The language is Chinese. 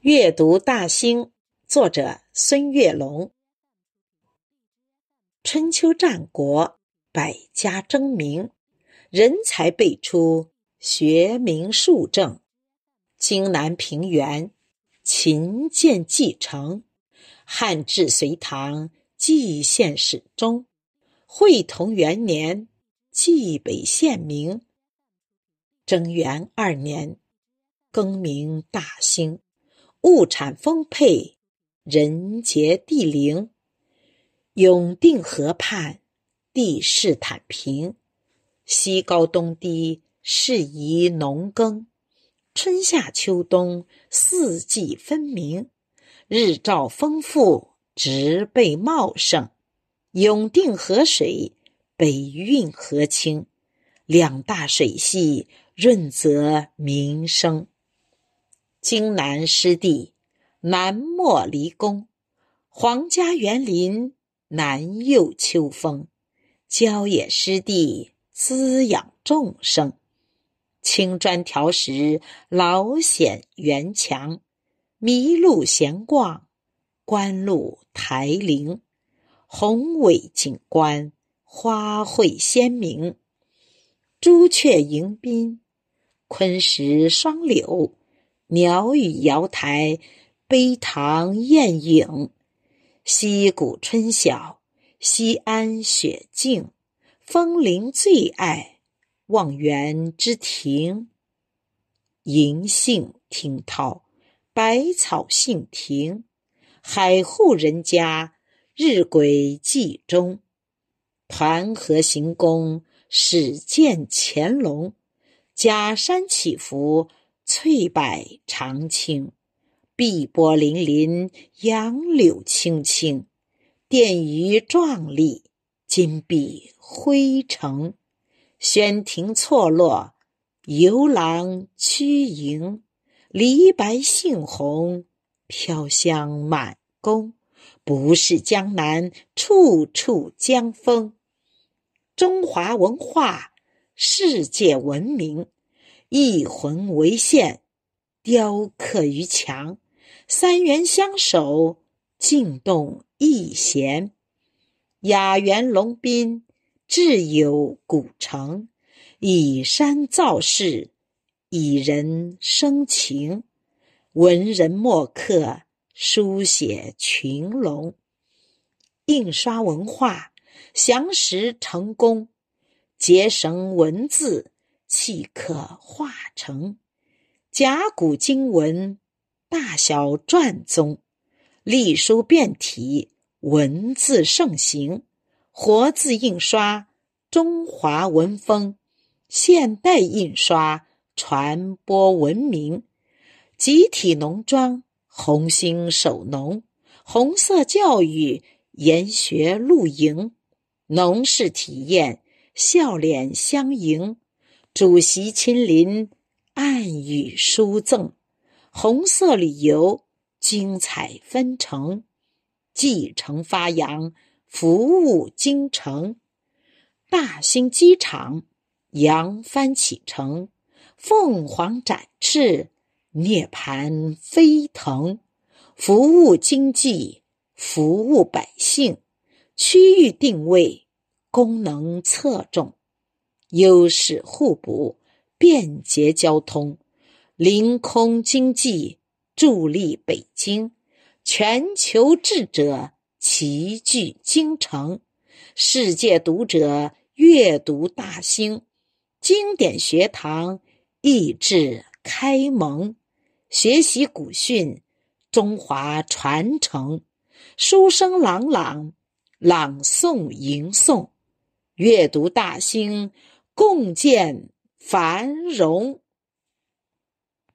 阅读大兴，作者孙月龙。春秋战国，百家争鸣，人才辈出，学名数正。荆南平原，秦建继承；汉至隋唐，蓟县始终。会同元年，蓟北县名。贞元二年，更名大兴。物产丰沛，人杰地灵。永定河畔，地势坦平，西高东低，适宜农耕。春夏秋冬，四季分明，日照丰富，植被茂盛。永定河水北运河清，两大水系润泽民生。荆南湿地，南莫离宫，皇家园林，南佑秋风。郊野湿地，滋养众生。青砖条石，老险园墙，麋鹿闲逛，观鹿台陵。宏伟景观，花卉鲜明，朱雀迎宾，昆石双柳，鸟语瑶台，碑堂雁影。溪谷春晓，西安雪静，枫林最爱，望园之庭。银杏听涛，百草杏庭，海户人家。日晷记中，团河行宫，始见乾隆。假山起伏，翠柏长青，碧波粼粼，杨柳青青。殿宇壮丽，金碧辉城。轩庭错落，游廊曲营。梨白杏红，飘香满宫。不是江南，处处江风。中华文化，世界闻名。一魂为线，雕刻于墙。三元相守，静动一弦。雅园龙宾，志有古城。以山造势，以人生情。文人墨客。书写群龙，印刷文化详实成功，结绳文字契刻化成甲骨经文，大小篆宗，隶书变体，文字盛行，活字印刷，中华文风，现代印刷传播文明，集体农庄。红星守农，红色教育研学露营，农事体验笑脸相迎，主席亲临暗语书赠，红色旅游精彩纷呈，继承发扬服务京城，大兴机场扬帆启程，凤凰展翅。涅盘飞腾，服务经济，服务百姓，区域定位，功能侧重，优势互补，便捷交通，临空经济，助力北京，全球智者齐聚京城，世界读者阅读大兴，经典学堂益智开蒙。学习古训，中华传承，书声朗朗，朗诵吟诵，阅读大兴，共建繁荣。